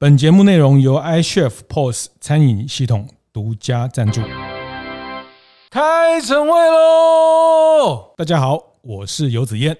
本节目内容由 iChef POS 餐饮系统独家赞助。开晨会喽！大家好，我是游子燕。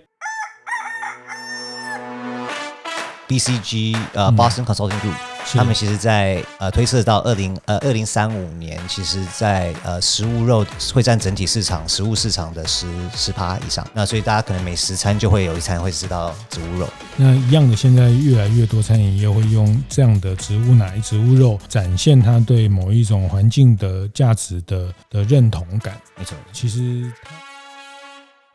BCG 呃，Boston Consulting Group。他们其实在，呃推测到二零呃二零三五年，其实在呃食物肉会占整体市场食物市场的十十趴以上。那所以大家可能每十餐就会有一餐会吃到植物肉。那一样的，现在越来越多餐饮业会用这样的植物奶、植物肉，展现它对某一种环境的价值的的认同感。没错，其实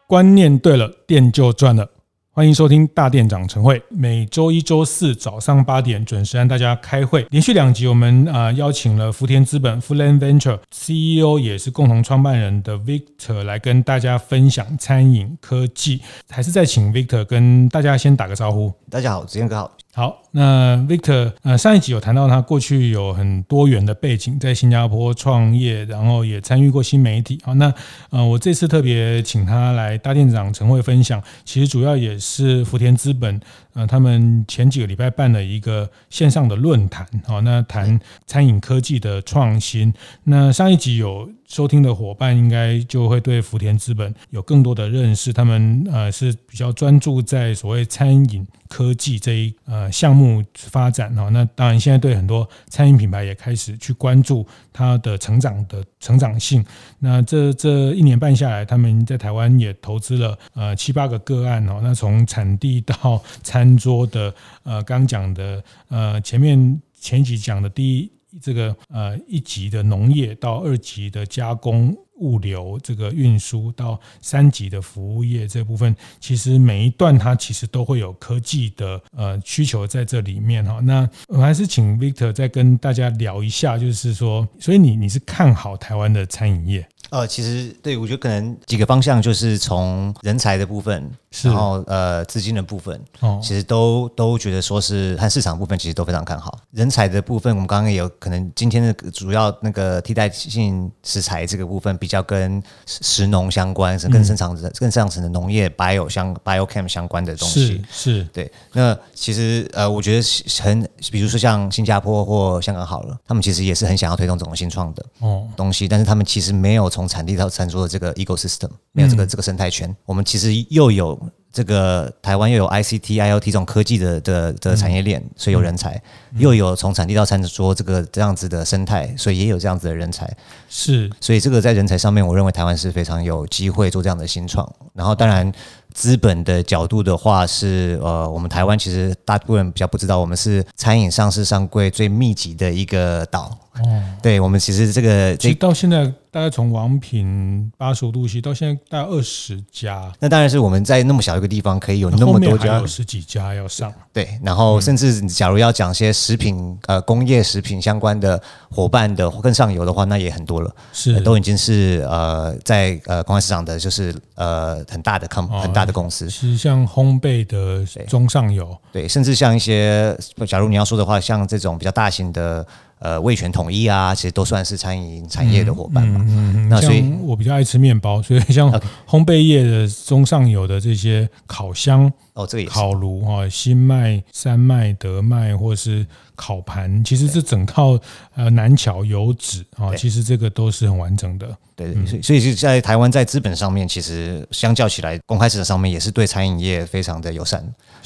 观念对了，店就赚了。欢迎收听大店长晨会，每周一、周四早上八点准时让大家开会。连续两集，我们啊邀请了福田资本 f u l a n Venture） CEO 也是共同创办人的 Victor 来跟大家分享餐饮科技。还是再请 Victor 跟大家先打个招呼。大家好，子燕哥好。好，那 Victor，呃，上一集有谈到他过去有很多元的背景，在新加坡创业，然后也参与过新媒体。好，那呃，我这次特别请他来大店长晨会分享，其实主要也是福田资本。呃，他们前几个礼拜办了一个线上的论坛，好，那谈餐饮科技的创新。那上一集有收听的伙伴，应该就会对福田资本有更多的认识。他们呃是比较专注在所谓餐饮科技这一呃项目发展哈。那当然，现在对很多餐饮品牌也开始去关注它的成长的成长性。那这这一年半下来，他们在台湾也投资了呃七八个个案哦。那从产地到餐桌的呃，刚讲的呃，前面前几讲的第一这个呃一级的农业到二级的加工物流这个运输到三级的服务业这部分，其实每一段它其实都会有科技的呃需求在这里面哈。那我还是请 Victor 再跟大家聊一下，就是说，所以你你是看好台湾的餐饮业？呃，其实对，我觉得可能几个方向，就是从人才的部分，然后呃资金的部分，哦，其实都都觉得说是和市场部分其实都非常看好。人才的部分，我们刚刚也有可能今天的主要那个替代性食材这个部分比较跟食农相关，是跟生产的、嗯、更上层的农业 bio 相 biochem 相关的东西，是是。对。那其实呃，我觉得很，比如说像新加坡或香港好了，他们其实也是很想要推动这种新创的哦。东西，但是他们其实没有从从产地到餐桌的这个 ecosystem 没有这个这个生态圈，我们其实又有这个台湾又有 ICT、IoT 这种科技的的的产业链，所以有人才，又有从产地到餐桌这个这样子的生态，所以也有这样子的人才。是，所以这个在人才上面，我认为台湾是非常有机会做这样的新创。然后当然。资本的角度的话是，呃，我们台湾其实大部分人比较不知道，我们是餐饮上市上柜最密集的一个岛。哦，对，我们其实这个其实到现在大概从王品八十五度 C 到现在大概二十家。那当然是我们在那么小一个地方可以有那么多家，有十几家要上。对，然后甚至假如要讲些食品呃工业食品相关的伙伴的更上游的话，那也很多了，是、呃、都已经是呃在呃公开市场的就是呃很大的 com 很大。的公司是像烘焙的中上游，对，甚至像一些，假如你要说的话，像这种比较大型的呃味全统一啊，其实都算是餐饮产业的伙伴嘛。嗯嗯，那所以我比较爱吃面包，所以像烘焙业的中上游的这些烤箱哦，这个也是烤炉哈，新麦、山麦、德麦或是。烤盘其实这整套呃南桥油脂啊，其实这个都是很完整的。对，所以所以是在台湾在资本上面，其实相较起来，公开市场上面也是对餐饮业非常的友善。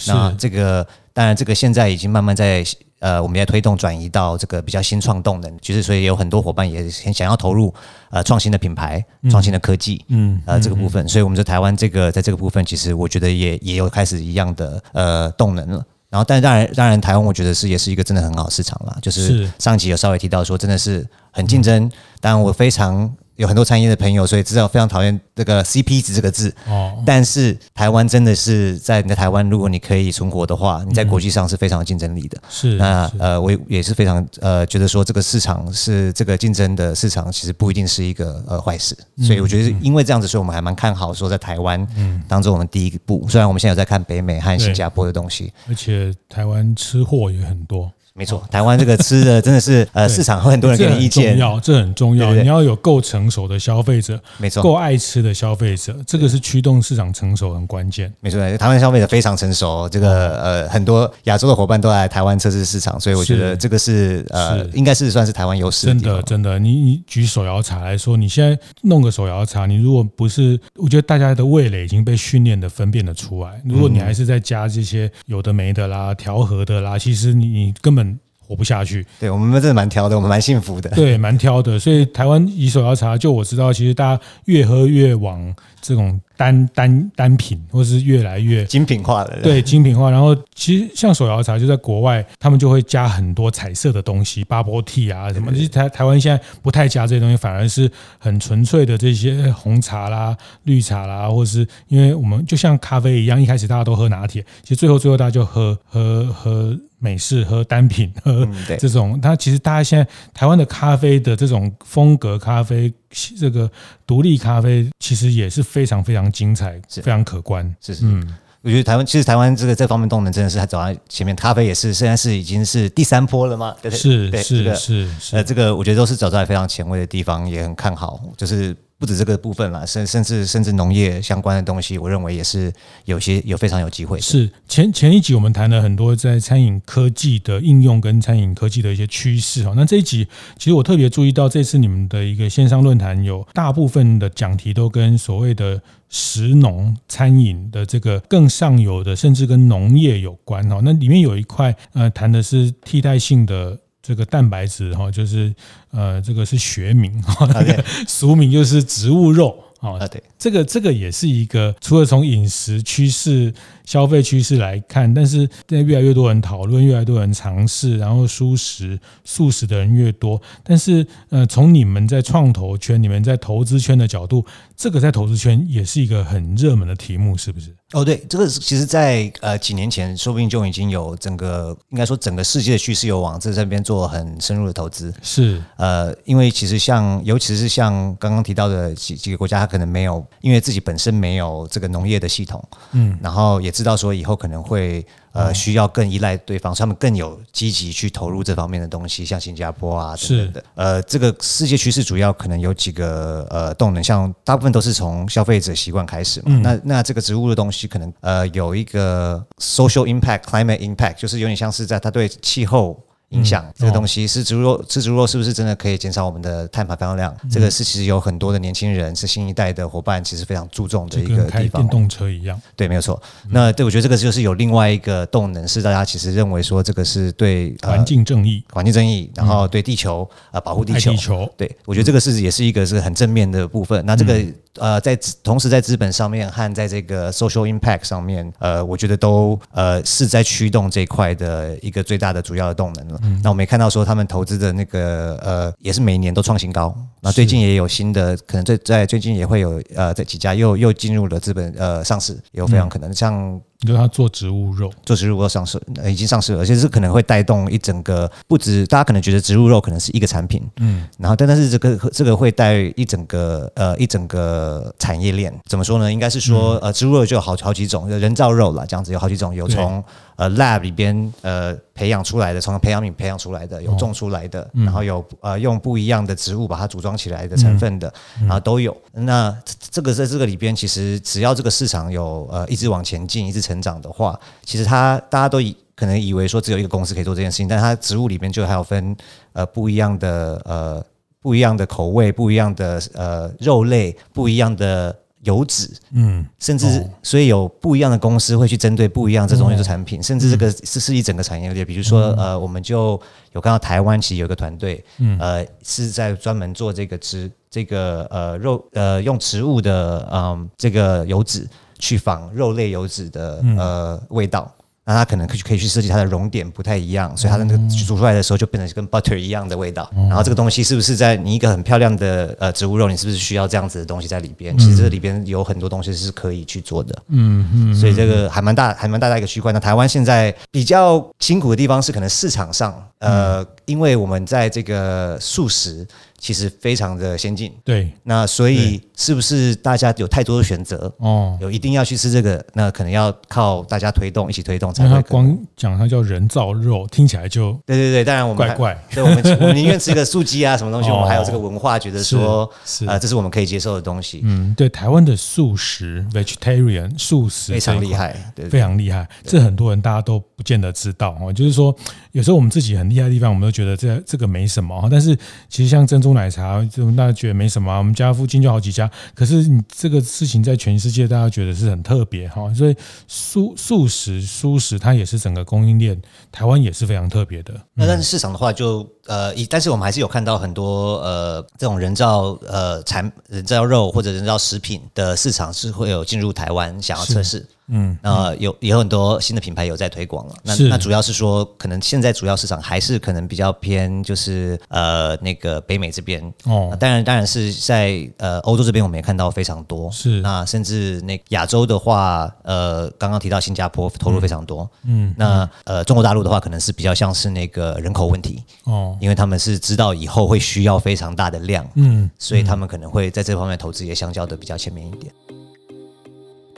那这个当然，这个现在已经慢慢在呃，我们在推动转移到这个比较新创动能，其实所以有很多伙伴也很想要投入呃创新的品牌、创新的科技，嗯呃这个部分。所以我们在台湾这个在这个部分，其实我觉得也也有开始一样的呃动能了。然后，但当然，当然，台湾我觉得是也是一个真的很好的市场啦。就是上集有稍微提到说，真的是很竞争。当然，我非常。有很多餐饮业的朋友，所以知道非常讨厌这个 CP 值这个字。哦。但是台湾真的是在你在台湾，如果你可以存活的话，你在国际上是非常有竞争力的。是。那呃，我也是非常呃觉得说这个市场是这个竞争的市场，其实不一定是一个呃坏事。所以我觉得因为这样子，所以我们还蛮看好说在台湾，嗯，当做我们第一步。虽然我们现在有在看北美和新加坡的东西，而且台湾吃货也很多。没错，台湾这个吃的真的是 呃，市场会很多人给你意见，重要，这很重要。你要有够成熟的消费者，没错，够爱吃的消费者，这个是驱动市场成熟很关键。没错，台湾消费者非常成熟，这个呃，很多亚洲的伙伴都来台湾测试市场，所以我觉得这个是呃，应该是算是台湾优势。真的，真的，你你举手摇茶来说，你现在弄个手摇茶，你如果不是，我觉得大家的味蕾已经被训练的分辨的出来。如果你还是在加这些有的没的啦、调和的啦，其实你你根本。活不下去，对我们真的蛮挑的，我们蛮幸福的，对，蛮挑的。所以台湾以手摇茶，就我知道，其实大家越喝越往这种单单单品，或是越来越精品化的，对，精品化。然后其实像手摇茶，就在国外，他们就会加很多彩色的东西，bubble tea 啊什么。其实台台湾现在不太加这些东西，反而是很纯粹的这些红茶啦、绿茶啦，或是因为我们就像咖啡一样，一开始大家都喝拿铁，其实最后最后大家就喝喝喝。美式喝单品喝这种，它其实大家现在台湾的咖啡的这种风格咖啡，这个独立咖啡其实也是非常非常精彩，非常可观。是是，嗯，我觉得台湾其实台湾这个这方面动能真的是还走在前面，咖啡也是现在是已经是第三波了吗？对对是是是是，呃，这个我觉得都是走在非常前卫的地方，也很看好，就是。不止这个部分啦，甚甚至甚至农业相关的东西，我认为也是有些有非常有机会。是前前一集我们谈了很多在餐饮科技的应用跟餐饮科技的一些趋势哈。那这一集其实我特别注意到，这次你们的一个线上论坛有大部分的讲题都跟所谓的食农餐饮的这个更上游的，甚至跟农业有关哈。那里面有一块呃谈的是替代性的。这个蛋白质哈，就是呃，这个是学名哈，那个 俗名就是植物肉啊。对，这个这个也是一个，除了从饮食趋势。消费趋势来看，但是现在越来越多人讨论，越来越多人尝试，然后蔬食、素食的人越多。但是，呃，从你们在创投圈、你们在投资圈的角度，这个在投资圈也是一个很热门的题目，是不是？哦，对，这个其实在呃几年前，说不定就已经有整个应该说整个世界的趋势有往这这边做很深入的投资。是，呃，因为其实像尤其是像刚刚提到的几几个国家，它可能没有，因为自己本身没有这个农业的系统，嗯，然后也。知道说以后可能会呃需要更依赖对方，所以他们更有积极去投入这方面的东西，像新加坡啊等等的。呃，这个世界趋势主要可能有几个呃动能，像大部分都是从消费者习惯开始嘛。嗯、那那这个植物的东西可能呃有一个 social impact、climate impact，就是有点像是在它对气候。影响这个东西是植物肉，吃植物肉是不是真的可以减少我们的碳排放量？这个是其实有很多的年轻人是新一代的伙伴，其实非常注重的一个地方。电动车一样，对，没有错。那对我觉得这个就是有另外一个动能，是大家其实认为说这个是对环境正义、环境正义，然后对地球啊保护地球。地球，对我觉得这个是也是一个是很正面的部分。那这个。呃，在同时在资本上面和在这个 social impact 上面，呃，我觉得都呃是在驱动这一块的一个最大的主要的动能了。嗯、那我们也看到说，他们投资的那个呃，也是每一年都创新高。那最近也有新的，可能最在最近也会有呃，这几家又又进入了资本呃上市，也有非常可能像。你说他做植物肉，做植物肉上市，已经上市了，而且是可能会带动一整个，不止大家可能觉得植物肉可能是一个产品，嗯，然后但但是这个这个会带一整个呃一整个产业链，怎么说呢？应该是说呃植物肉就有好好几种，人造肉啦，这样子有好几种，有从。呃，lab 里边呃培养出来的，从培养皿培养出来的，有种出来的，哦嗯、然后有呃用不一样的植物把它组装起来的成分的，嗯、然后都有。那这个在这个里边，其实只要这个市场有呃一直往前进，一直成长的话，其实它大家都以可能以为说只有一个公司可以做这件事情，但它植物里边就还有分呃不一样的呃不一样的口味，不一样的呃肉类，不一样的。油脂，嗯，甚至所以有不一样的公司会去针对不一样这种的产品，甚至这个是是一整个产业链。比如说，呃，我们就有看到台湾其实有一个团队，嗯，呃，是在专门做这个植这个呃肉呃用植物的嗯这个油脂去仿肉类油脂的呃味道。那它可能可以可以去设计它的熔点不太一样，所以它的那个煮出来的时候就变成跟 butter 一样的味道。然后这个东西是不是在你一个很漂亮的呃植物肉，你是不是需要这样子的东西在里边？其实这里边有很多东西是可以去做的。嗯嗯。所以这个还蛮大，还蛮大的一个区块。那台湾现在比较辛苦的地方是，可能市场上呃，因为我们在这个素食其实非常的先进。对，那所以是不是大家有太多的选择？哦，有一定要去吃这个，那可能要靠大家推动，一起推动才会。他光讲它叫人造肉，听起来就对对对，当然我们怪怪，对，我们我们宁愿吃个素鸡啊，什么东西，我们 还有这个文化，觉得说是呃，这是我们可以接受的东西。嗯，对，台湾的素食 （vegetarian） 素食非常厉害，对，非常厉害。这很多人大家都不见得知道哦，就是说有时候我们自己很厉害的地方，我们都觉得这这个没什么，但是其实像珍珠奶茶，这种大家觉得没什么，啊我们家附近就好几家。可是你这个事情在全世界，大家觉得是很特别哈。所以素素食、蔬食，它也是整个供应链，台湾也是非常特别的。那但是市场的话就，就呃，但是我们还是有看到很多呃这种人造呃产人造肉或者人造食品的市场是会有进入台湾想要测试。嗯，那，有也有很多新的品牌有在推广了。那那主要是说，可能现在主要市场还是可能比较偏，就是呃那个北美这边。哦，当然当然是在呃欧洲这边，我们也看到非常多。是，那甚至那亚洲的话，呃，刚刚提到新加坡投入非常多。嗯，那呃中国大陆的话，可能是比较像是那个人口问题。哦，因为他们是知道以后会需要非常大的量。嗯，所以他们可能会在这方面投资也相较的比较前面一点。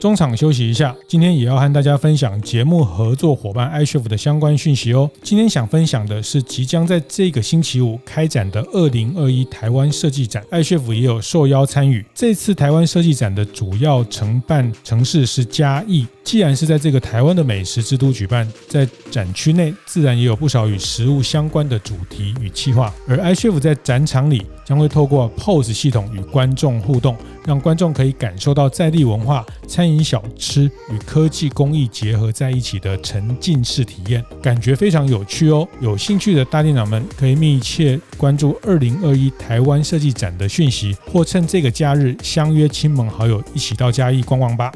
中场休息一下，今天也要和大家分享节目合作伙伴 iCHEF 的相关讯息哦。今天想分享的是即将在这个星期五开展的二零二一台湾设计展，iCHEF 也有受邀参与。这次台湾设计展的主要承办城市是嘉义。既然是在这个台湾的美食之都举办，在展区内自然也有不少与食物相关的主题与企划。而 iCHEF 在展场里将会透过 POSE 系统与观众互动，让观众可以感受到在地文化、饮小吃与科技工艺结合在一起的沉浸式体验，感觉非常有趣哦。有兴趣的大店长们可以密切关注二零二一台湾设计展的讯息，或趁这个假日相约亲朋好友一起到嘉义逛逛吧。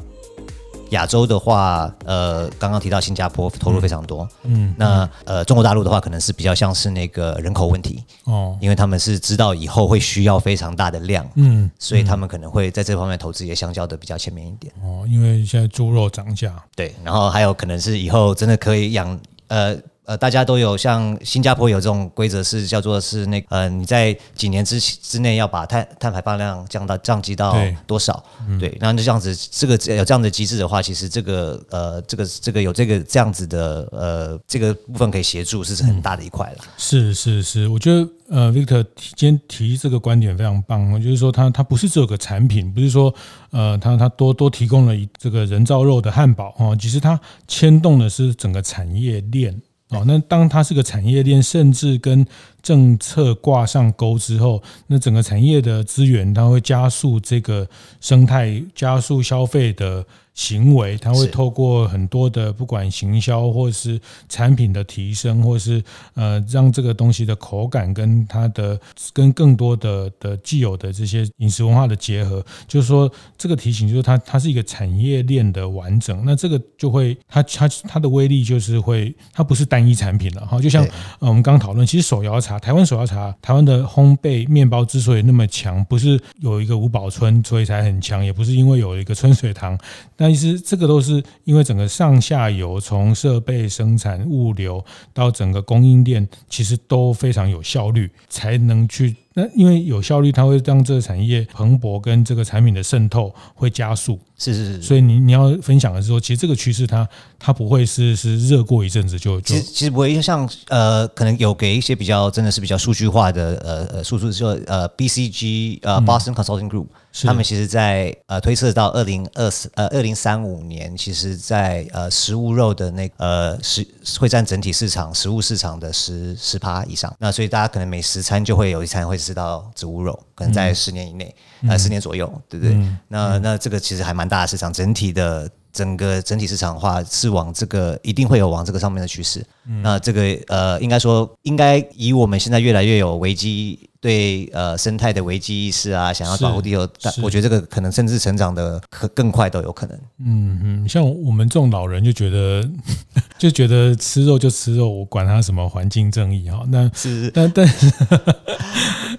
亚洲的话，呃，刚刚提到新加坡投入非常多，嗯，嗯那呃，中国大陆的话，可能是比较像是那个人口问题哦，因为他们是知道以后会需要非常大的量，嗯，所以他们可能会在这方面投资也相较的比较前面一点。哦，因为现在猪肉涨价，对，然后还有可能是以后真的可以养呃。呃，大家都有像新加坡有这种规则，是叫做是那个、呃，你在几年之之内要把碳碳排放量降到降低到多少？对，对，那就这样子，这个有这样的机制的话，其实这个呃，这个这个有这个这样子的呃，这个部分可以协助，是很大的一块了。是是是，我觉得呃，Victor 今天提这个观点非常棒，就是说它它不是只有个产品，不是说呃，它它多多提供了这个人造肉的汉堡哦，其实它牵动的是整个产业链。哦，那当它是个产业链，甚至跟政策挂上钩之后，那整个产业的资源，它会加速这个生态，加速消费的。行为，它会透过很多的不管行销或是产品的提升，或是呃让这个东西的口感跟它的跟更多的的既有的这些饮食文化的结合，就是说这个提醒就是它它是一个产业链的完整，那这个就会它它它的威力就是会它不是单一产品了哈，就像呃我们刚刚讨论，其实手摇茶，台湾手摇茶，台湾的烘焙面包之所以那么强，不是有一个五宝村所以才很强，也不是因为有一个春水堂。但其实这个都是因为整个上下游从设备生产、物流到整个供应链，其实都非常有效率，才能去。那因为有效率，它会让这个产业蓬勃，跟这个产品的渗透会加速。是是是，所以你你要分享的是说，其实这个趋势它它不会是是热过一阵子就就。其实其实不会像呃，可能有给一些比较真的是比较数据化的呃呃数字就呃 BCG 呃 Boston Consulting Group，他们其实在呃推测到二零二四呃二零三五年，其实在呃食物肉的那呃食会占整体市场食物市场的十十趴以上。那所以大家可能每十餐就会有一餐会。吃到植物肉，可能在十年以内，嗯、呃，十年左右，对不对？嗯、那那这个其实还蛮大的市场，整体的整个整体市场的话是往这个一定会有往这个上面的趋势。嗯、那这个呃，应该说应该以我们现在越来越有危机。对呃生态的危机意识啊，想要保护地球，但我觉得这个可能甚至成长的可更快都有可能。嗯嗯，像我们这种老人就觉得 就觉得吃肉就吃肉，我管他什么环境正义哈。那是，但但是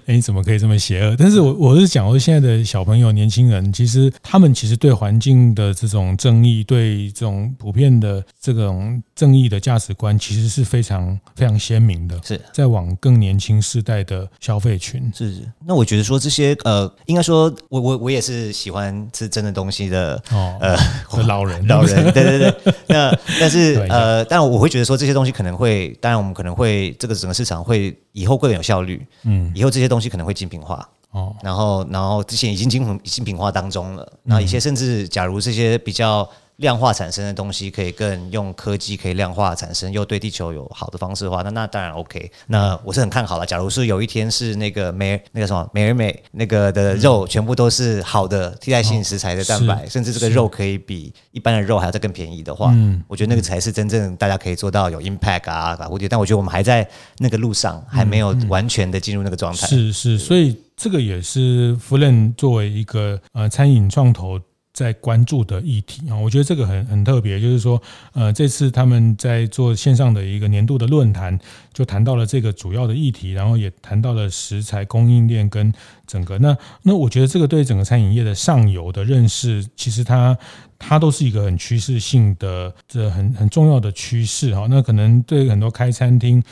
哎，你怎么可以这么邪恶？但是我我是讲，说现在的小朋友、年轻人，其实他们其实对环境的这种正义，对这种普遍的这种正义的价值观，其实是非常非常鲜明的。是在往更年轻世代的消费群。是，是，那我觉得说这些呃，应该说我我我也是喜欢吃真的东西的哦，呃，老人 老人，对对对。那 但是呃，但我会觉得说这些东西可能会，当然我们可能会这个整个市场会以后更有效率。嗯，以后这些东西可能会精品化。哦，然后然后之前已经精品精品化当中了，那一些甚至假如这些比较。量化产生的东西可以更用科技可以量化产生，又对地球有好的方式的话，那那当然 OK。那我是很看好了。假如是有一天是那个美那个什么美而美那个的肉全部都是好的替代性食材的蛋白，甚至这个肉可以比一般的肉还要再更便宜的话，我觉得那个才是真正大家可以做到有 impact 啊，蝴蝶。但我觉得我们还在那个路上，还没有完全的进入那个状态。是是，所以这个也是 Foodland 作为一个呃餐饮创投。在关注的议题啊，我觉得这个很很特别，就是说，呃，这次他们在做线上的一个年度的论坛，就谈到了这个主要的议题，然后也谈到了食材供应链跟整个那那，我觉得这个对整个餐饮业的上游的认识，其实它它都是一个很趋势性的，这很很重要的趋势哈。那可能对很多开餐厅。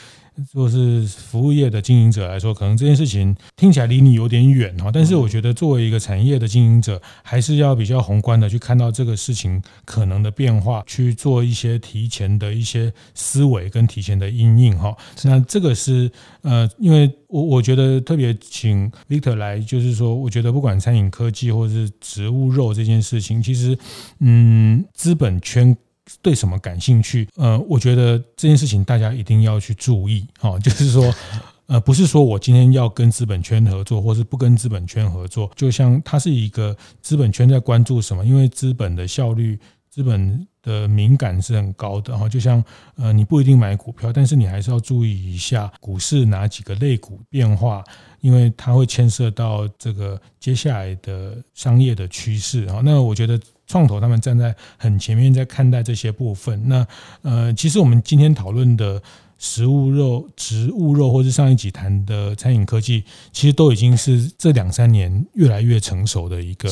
若是服务业的经营者来说，可能这件事情听起来离你有点远哈，但是我觉得作为一个产业的经营者，还是要比较宏观的去看到这个事情可能的变化，去做一些提前的一些思维跟提前的因应哈。那这个是呃，因为我我觉得特别请 Victor 来，就是说，我觉得不管餐饮科技或者是植物肉这件事情，其实嗯，资本圈。对什么感兴趣？呃，我觉得这件事情大家一定要去注意，哈，就是说，呃，不是说我今天要跟资本圈合作，或是不跟资本圈合作，就像它是一个资本圈在关注什么？因为资本的效率、资本的敏感是很高的，哈，就像呃，你不一定买股票，但是你还是要注意一下股市哪几个类股变化，因为它会牵涉到这个接下来的商业的趋势，哈，那我觉得。创投他们站在很前面，在看待这些部分。那呃，其实我们今天讨论的食物肉、植物肉，或是上一集谈的餐饮科技，其实都已经是这两三年越来越成熟的一个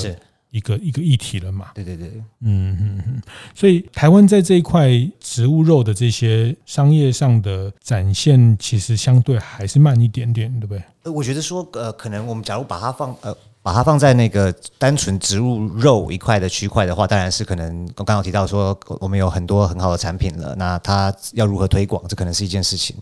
一个一个议题了嘛。对对对，嗯嗯嗯。所以台湾在这一块植物肉的这些商业上的展现，其实相对还是慢一点点，对不对？呃，我觉得说，呃，可能我们假如把它放，呃。把它放在那个单纯植物肉一块的区块的话，当然是可能刚刚有提到说我们有很多很好的产品了，那它要如何推广，这可能是一件事情。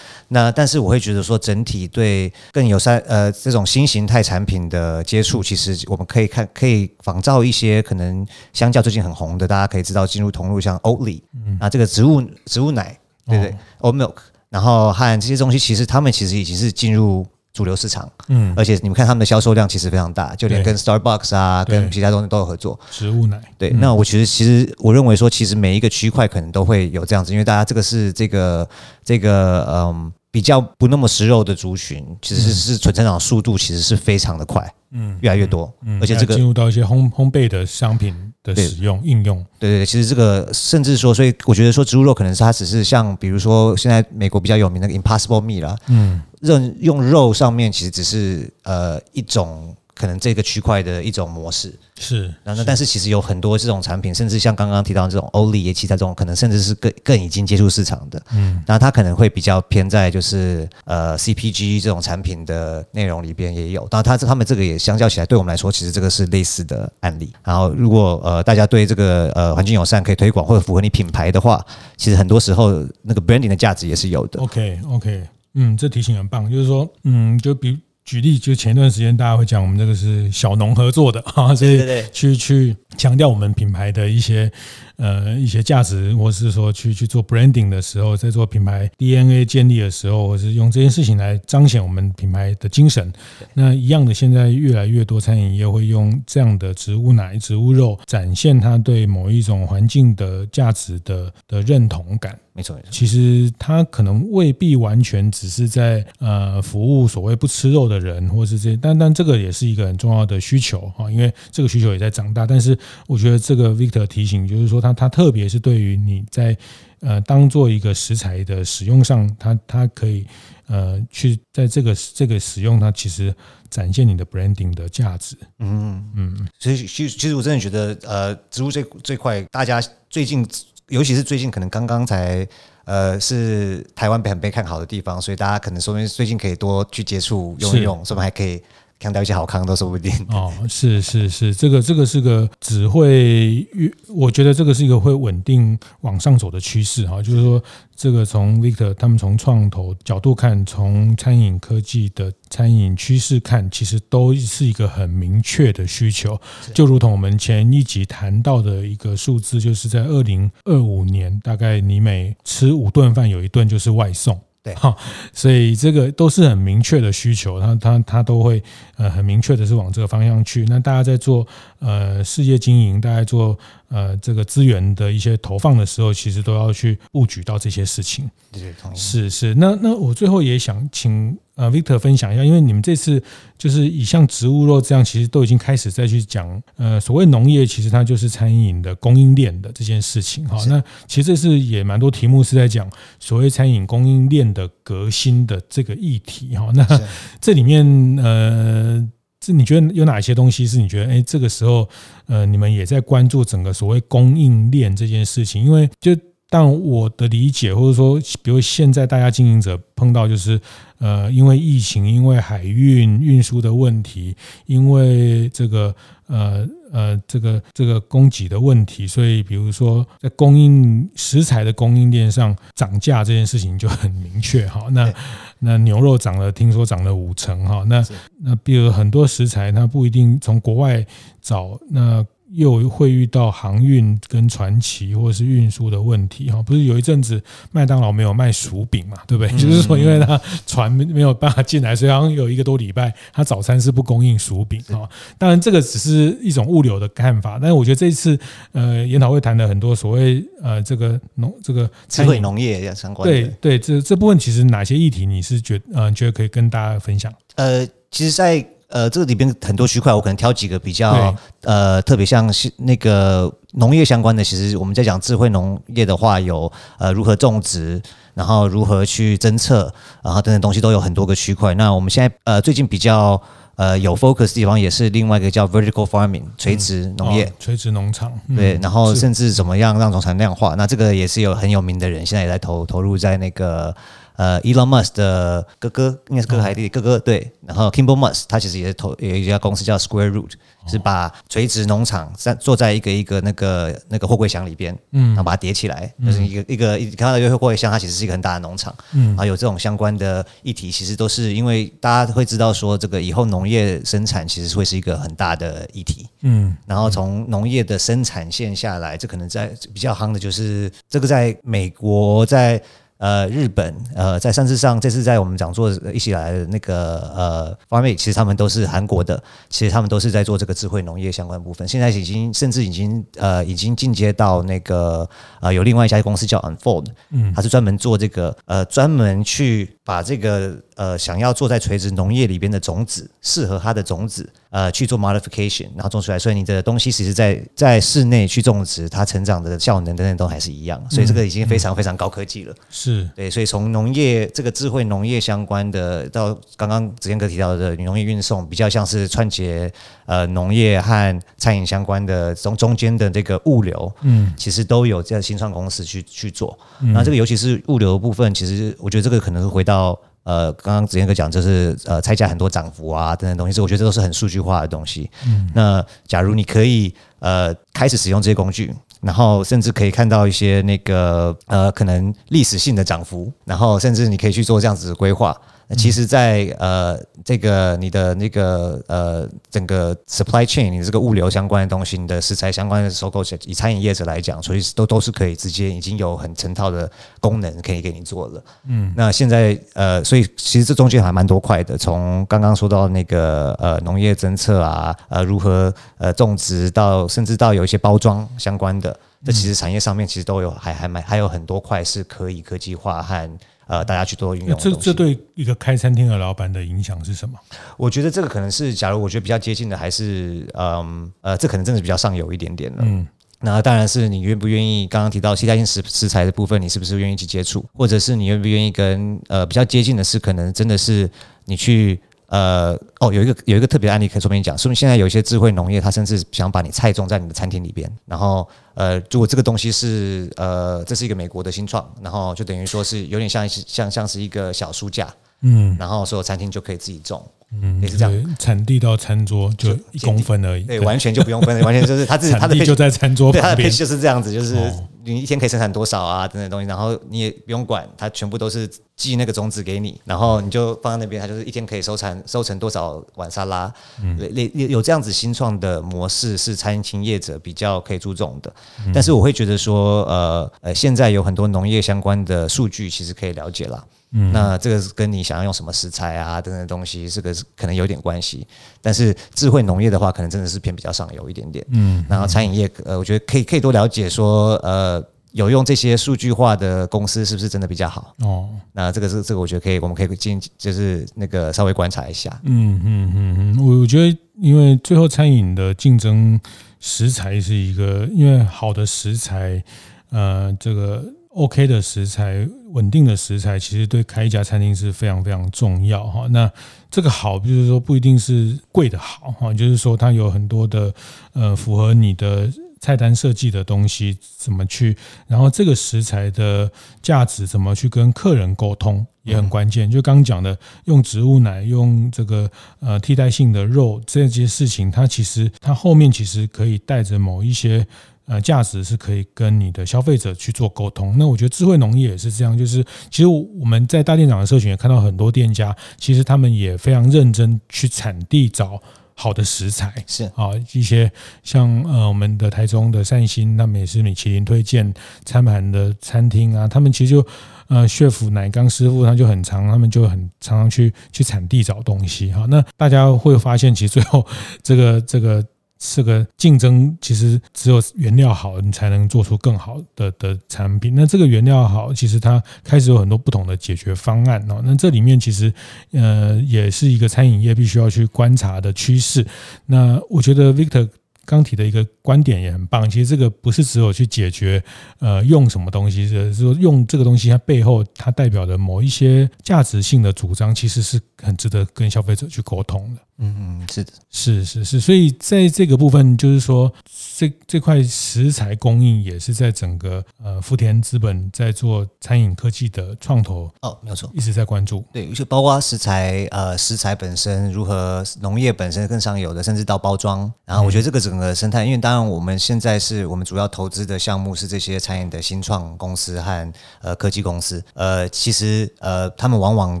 那但是我会觉得说，整体对更友善呃这种新形态产品的接触，其实我们可以看可以仿照一些可能相较最近很红的，大家可以知道进入同路像 Oatly，啊这个植物植物奶，对不对？Oat Milk，然后和这些东西，其实他们其实已经是进入。主流市场，嗯，而且你们看他们的销售量其实非常大，就连跟 Starbucks 啊，跟其他东西都有合作。植物奶，对。那我其实其实我认为说，其实每一个区块可能都会有这样子，因为大家这个是这个这个嗯。比较不那么食肉的族群，其实是是纯成长速度其实是非常的快，嗯，越来越多，嗯，而且这个进入到一些烘烘焙的商品的使用应用，对对对，其实这个甚至说，所以我觉得说植物肉可能是它只是像比如说现在美国比较有名的 Impossible Meat 啦，嗯，用用肉上面其实只是呃一种。可能这个区块的一种模式是，然后呢，但是其实有很多这种产品，甚至像刚刚提到这种 Oatly 其他这种，可能甚至是更更已经接触市场的，嗯，那它可能会比较偏在就是呃 CPG 这种产品的内容里边也有，当然它他们这个也相较起来，对我们来说，其实这个是类似的案例。然后如果呃大家对这个呃环境友善可以推广或者符合你品牌的话，其实很多时候那个 branding 的价值也是有的。OK OK，嗯，这提醒很棒，就是说，嗯，就比。举例，就前一段时间大家会讲，我们这个是小农合作的啊，所以去去强调我们品牌的一些呃一些价值，或是说去去做 branding 的时候，在做品牌 DNA 建立的时候，或是用这件事情来彰显我们品牌的精神。那一样的，现在越来越多餐饮业会用这样的植物奶、植物肉，展现它对某一种环境的价值的的认同感。没错，没错。其实他可能未必完全只是在呃服务所谓不吃肉的人，或是这些，但但这个也是一个很重要的需求哈，因为这个需求也在长大。但是我觉得这个 Victor 提醒就是说，它它特别是对于你在呃当做一个食材的使用上，它它可以呃去在这个这个使用，它其实展现你的 branding 的价值。嗯嗯，所以其实其实我真的觉得呃植物这这块，大家最近尤其是最近可能刚刚才呃是台湾被很被看好的地方，所以大家可能说明最近可以多去接触用一用，说不定还可以。看到一些好康都说不定哦，是是是，这个这个是个只会，我觉得这个是一个会稳定往上走的趋势哈。就是说，这个从 Victor 他们从创投角度看，从餐饮科技的餐饮趋势看，其实都是一个很明确的需求。就如同我们前一集谈到的一个数字，就是在二零二五年，大概你每吃五顿饭有一顿就是外送。对，好，所以这个都是很明确的需求，他他他都会呃很明确的是往这个方向去。那大家在做呃事业经营，大家做呃这个资源的一些投放的时候，其实都要去布局到这些事情。对，是是。那那我最后也想请。呃，Victor 分享一下，因为你们这次就是以像植物肉这样，其实都已经开始再去讲，呃，所谓农业其实它就是餐饮的供应链的这件事情哈。那其实这是也蛮多题目是在讲所谓餐饮供应链的革新的这个议题哈。那 这里面呃，这你觉得有哪些东西是你觉得哎，这个时候呃，你们也在关注整个所谓供应链这件事情？因为就但我的理解，或者说，比如现在大家经营者碰到就是，呃，因为疫情，因为海运运输的问题，因为这个呃呃这个这个供给的问题，所以比如说在供应食材的供应链上涨价这件事情就很明确哈。那那牛肉涨了，听说涨了五成哈。那那比如很多食材，它不一定从国外找那。又会遇到航运跟传奇或者是运输的问题哈，不是有一阵子麦当劳没有卖薯饼嘛，对不对？就是说，因为它船没有办法进来，所以好像有一个多礼拜，它早餐是不供应薯饼哈。当然，这个只是一种物流的看法，但是我觉得这一次呃研讨会谈了很多所谓呃这个农这个智慧农业相关的，对对，这这部分其实哪些议题你是觉呃觉得可以跟大家分享？呃，其实，在呃，这个里边很多区块，我可能挑几个比较呃特别像是那个农业相关的。其实我们在讲智慧农业的话，有呃如何种植，然后如何去侦测，然后等等东西都有很多个区块。那我们现在呃最近比较呃有 focus 的地方，也是另外一个叫 vertical farming 垂直农业，嗯哦、垂直农场。对，然后甚至怎么样让农产量化。那这个也是有很有名的人，现在也在投投入在那个。呃，Elon Musk 的哥哥应该是哥哥还是弟弟？哥哥对，然后 Kimbal Musk 他其实也是投有一家公司叫 Square Root，是把垂直农场在坐在一个一个那个那个货柜箱里边，嗯，然后把它叠起来，就是一个一个一看到一个货柜箱，它其实是一个很大的农场，嗯，然后有这种相关的议题，其实都是因为大家会知道说，这个以后农业生产其实会是一个很大的议题，嗯，然后从农业的生产线下来，这可能在比较夯的就是这个在美国在。呃，日本呃，在上次上这次在我们讲座一起来的那个呃方面其实他们都是韩国的，其实他们都是在做这个智慧农业相关部分。现在已经甚至已经呃，已经进阶到那个呃，有另外一家公司叫 Unfold，嗯，它是专门做这个呃，专门去把这个呃，想要做在垂直农业里边的种子，适合它的种子。呃，去做 modification，然后种出来，所以你的东西其实在在室内去种植，它成长的效能等等都还是一样，所以这个已经非常非常高科技了。是对，所以从农业这个智慧农业相关的，到刚刚子健哥提到的农业运送，比较像是串接呃农业和餐饮相关的中中间的这个物流，嗯，其实都有这样新创公司去去做。那这个尤其是物流的部分，其实我觉得这个可能是回到。呃，刚刚子健哥讲就是呃，菜价很多涨幅啊等等东西，这我觉得这都是很数据化的东西。嗯，那假如你可以呃开始使用这些工具，然后甚至可以看到一些那个呃可能历史性的涨幅，然后甚至你可以去做这样子的规划。其实在，在呃这个你的那个呃整个 supply chain，你这个物流相关的东西，你的食材相关的收购，以餐饮业者来讲，所以都都是可以直接已经有很成套的功能可以给你做了。嗯，那现在呃，所以其实这中间还蛮多块的，从刚刚说到那个呃农业侦测啊，呃如何呃种植到甚至到有一些包装相关的，这其实产业上面其实都有还还蛮还有很多块是可以科技化和。呃，大家去做运用。这这对一个开餐厅的老板的影响是什么？我觉得这个可能是，假如我觉得比较接近的，还是嗯呃，这可能真的是比较上游一点点了。嗯，那当然是你愿不愿意，刚刚提到替代性食食材的部分，你是不是愿意去接触，或者是你愿不愿意跟呃比较接近的是，可能真的是你去。呃哦，有一个有一个特别案例可以说明讲，说明现在有一些智慧农业，它甚至想把你菜种在你的餐厅里边，然后呃，如果这个东西是呃，这是一个美国的新创，然后就等于说是有点像像像是一个小书架，嗯，然后所有餐厅就可以自己种。嗯，也是这样，产地到餐桌就一公分而已，对，完全就不用分，完全就是 它自己，它的就在餐桌旁边，他的配就是这样子，就是你一天可以生产多少啊等等东西，然后你也不用管，它全部都是寄那个种子给你，然后你就放在那边，它就是一天可以收产收成多少碗沙拉，嗯，有有这样子新创的模式是餐厅业者比较可以注重的，但是我会觉得说，呃呃，现在有很多农业相关的数据其实可以了解了。嗯，那这个是跟你想要用什么食材啊等等东西，这个可能有点关系。但是智慧农业的话，可能真的是偏比较上游一点点。嗯，然后餐饮业，呃，我觉得可以可以多了解说，呃，有用这些数据化的公司是不是真的比较好？哦，那这个是这个，我觉得可以，我们可以进就是那个稍微观察一下。嗯嗯嗯嗯，我我觉得，因为最后餐饮的竞争食材是一个，因为好的食材，呃，这个。OK 的食材，稳定的食材，其实对开一家餐厅是非常非常重要哈。那这个好，就是说不一定是贵的好哈，就是说它有很多的呃符合你的菜单设计的东西，怎么去，然后这个食材的价值怎么去跟客人沟通也很关键。就刚刚讲的，用植物奶，用这个呃替代性的肉这些事情，它其实它后面其实可以带着某一些。呃，价值是可以跟你的消费者去做沟通。那我觉得智慧农业也是这样，就是其实我们在大店长的社群也看到很多店家，其实他们也非常认真去产地找好的食材。是啊，一些像呃我们的台中的善心，他们也是米其林推荐餐盘的餐厅啊，他们其实就呃血府奶缸师傅他就很常，他们就很常常去去产地找东西哈。那大家会发现，其实最后这个这个。这个竞争其实只有原料好，你才能做出更好的的产品。那这个原料好，其实它开始有很多不同的解决方案哦。那这里面其实呃也是一个餐饮业必须要去观察的趋势。那我觉得 Victor。刚提的一个观点也很棒，其实这个不是只有去解决，呃，用什么东西，是说用这个东西它背后它代表的某一些价值性的主张，其实是很值得跟消费者去沟通的。嗯嗯，是的，是是是，所以在这个部分，就是说这这块食材供应也是在整个呃福田资本在做餐饮科技的创投哦，没有错，一直在关注。对，就包括食材呃食材本身如何农业本身更上游的，甚至到包装，然后我觉得这个整个生态，因为当然我们现在是我们主要投资的项目是这些餐饮的新创公司和呃科技公司，呃，其实呃他们往往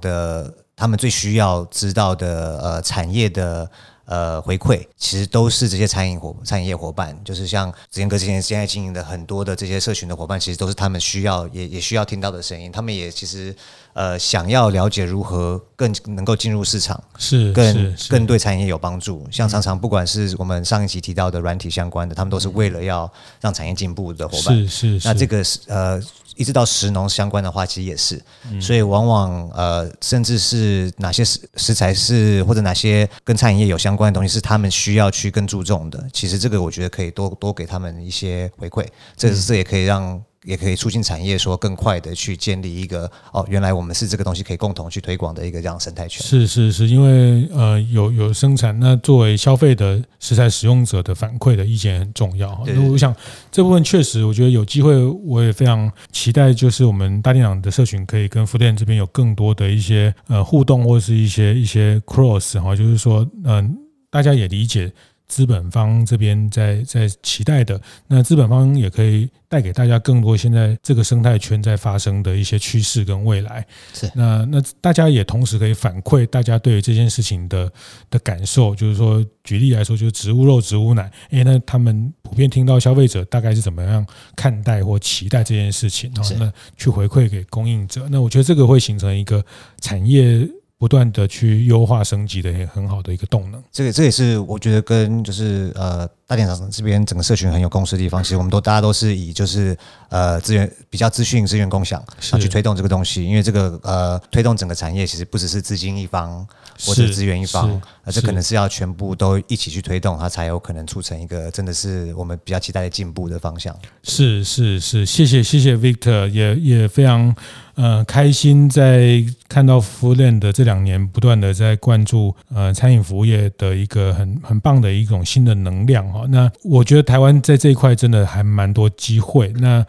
的。他们最需要知道的呃产业的呃回馈，其实都是这些餐饮伙餐饮业伙伴，就是像子健哥之前现在经营的很多的这些社群的伙伴，其实都是他们需要也也需要听到的声音。他们也其实呃想要了解如何更能够进入市场，是更更对餐饮业有帮助。像常常不管是我们上一期提到的软体相关的，他们都是为了要让产业进步的伙伴。是是是。那这个是呃。一直到食农相关的话，其实也是，所以往往呃，甚至是哪些食食材是或者哪些跟餐饮业有相关的东西是他们需要去更注重的。其实这个我觉得可以多多给他们一些回馈，这这也可以让。也可以促进产业说更快的去建立一个哦，原来我们是这个东西可以共同去推广的一个这样生态圈。是是是，因为呃有有生产，那作为消费的食材使用者的反馈的意见很重要。那我想这部分确实，我觉得有机会，我也非常期待，就是我们大店长的社群可以跟福店这边有更多的一些呃互动，或者是一些一些 cross 哈，就是说嗯、呃，大家也理解。资本方这边在在期待的，那资本方也可以带给大家更多现在这个生态圈在发生的一些趋势跟未来。是，那那大家也同时可以反馈大家对于这件事情的的感受，就是说，举例来说，就是植物肉、植物奶，诶，那他们普遍听到消费者大概是怎么样看待或期待这件事情，然后那去回馈给供应者。那我觉得这个会形成一个产业。不断的去优化升级的也很好的一个动能。这个这也是我觉得跟就是呃大店长这边整个社群很有共识的地方。其实我们都大家都是以就是呃资源比较资讯资源共享，然后去推动这个东西。因为这个呃推动整个产业，其实不只是资金一方或者资源一方，而这可能是要全部都一起去推动，它才有可能促成一个真的是我们比较期待的进步的方向。是是是，谢谢谢谢 Victor，也也非常。呃，开心在看到 Foodland 这两年不断的在关注呃餐饮服务业的一个很很棒的一种新的能量哈。那我觉得台湾在这一块真的还蛮多机会。那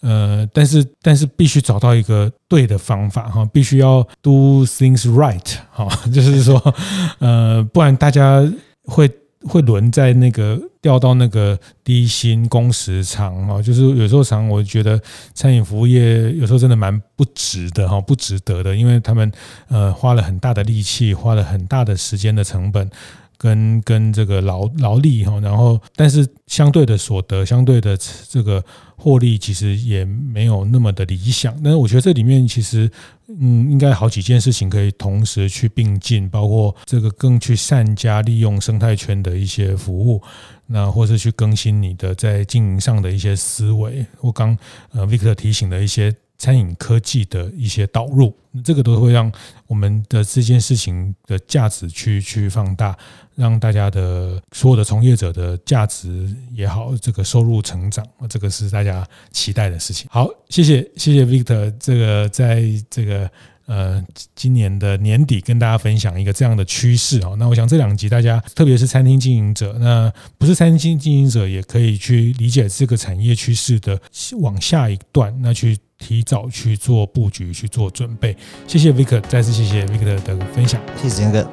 呃，但是但是必须找到一个对的方法哈，必须要 do things right 哈，就是说呃，不然大家会。会轮在那个调到那个低薪工时长哦，就是有时候常我觉得餐饮服务业有时候真的蛮不值的哈，不值得的，因为他们呃花了很大的力气，花了很大的时间的成本。跟跟这个劳劳力哈，然后但是相对的所得，相对的这个获利，其实也没有那么的理想。但是我觉得这里面其实嗯，应该好几件事情可以同时去并进，包括这个更去善加利用生态圈的一些服务，那或是去更新你的在经营上的一些思维。我刚呃 Victor 提醒的一些。餐饮科技的一些导入，这个都会让我们的这件事情的价值去去放大，让大家的所有的从业者的价值也好，这个收入成长，这个是大家期待的事情。好，谢谢谢谢 Victor，这个在这个呃今年的年底跟大家分享一个这样的趋势啊。那我想这两集大家，特别是餐厅经营者，那不是餐厅经营者也可以去理解这个产业趋势的往下一段，那去。提早去做布局，去做准备。谢谢 Victor，再次谢谢 Victor 的分享。谢谢坚哥。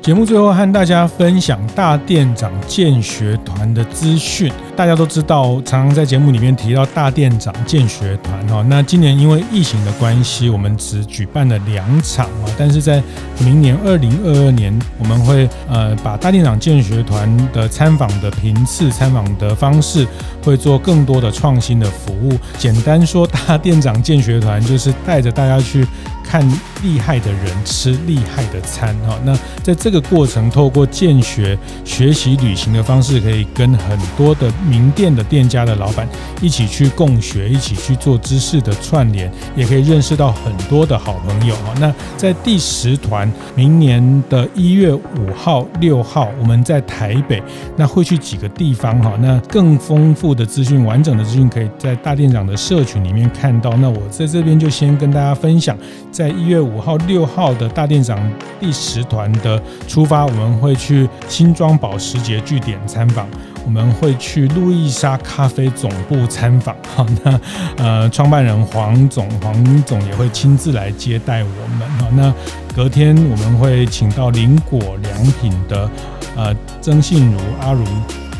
节目最后和大家分享大店长建学团的资讯。大家都知道，常常在节目里面提到大店长见学团哈。那今年因为疫情的关系，我们只举办了两场啊。但是在明年二零二二年，我们会呃把大店长见学团的参访的频次、参访的方式，会做更多的创新的服务。简单说，大店长见学团就是带着大家去。看厉害的人吃厉害的餐哈，那在这个过程，透过见学、学习、旅行的方式，可以跟很多的名店的店家的老板一起去共学，一起去做知识的串联，也可以认识到很多的好朋友哈。那在第十团，明年的一月五号、六号，我们在台北，那会去几个地方哈。那更丰富的资讯、完整的资讯，可以在大店长的社群里面看到。那我在这边就先跟大家分享。在一月五号、六号的大店长第十团的出发，我们会去新庄保时捷据点参访，我们会去路易莎咖啡总部参访。哈，那呃，创办人黄总，黄总也会亲自来接待我们。哈，那隔天我们会请到林果良品的呃曾信如阿如。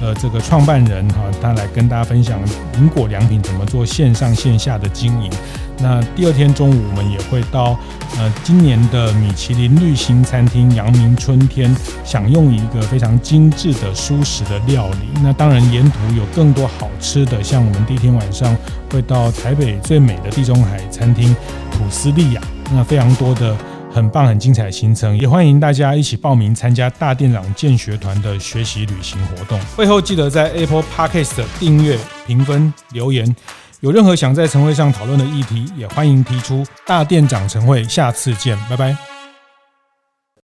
呃，这个创办人哈，他来跟大家分享林果良品怎么做线上线下的经营。那第二天中午，我们也会到呃今年的米其林绿星餐厅阳明春天，享用一个非常精致的舒适的料理。那当然，沿途有更多好吃的，像我们第一天晚上会到台北最美的地中海餐厅普斯利亚，那非常多的。很棒、很精彩的行程，也欢迎大家一起报名参加大店长建学团的学习旅行活动。会后记得在 Apple Podcast 订阅、评分、留言。有任何想在晨会上讨论的议题，也欢迎提出。大店长晨会，下次见，拜拜。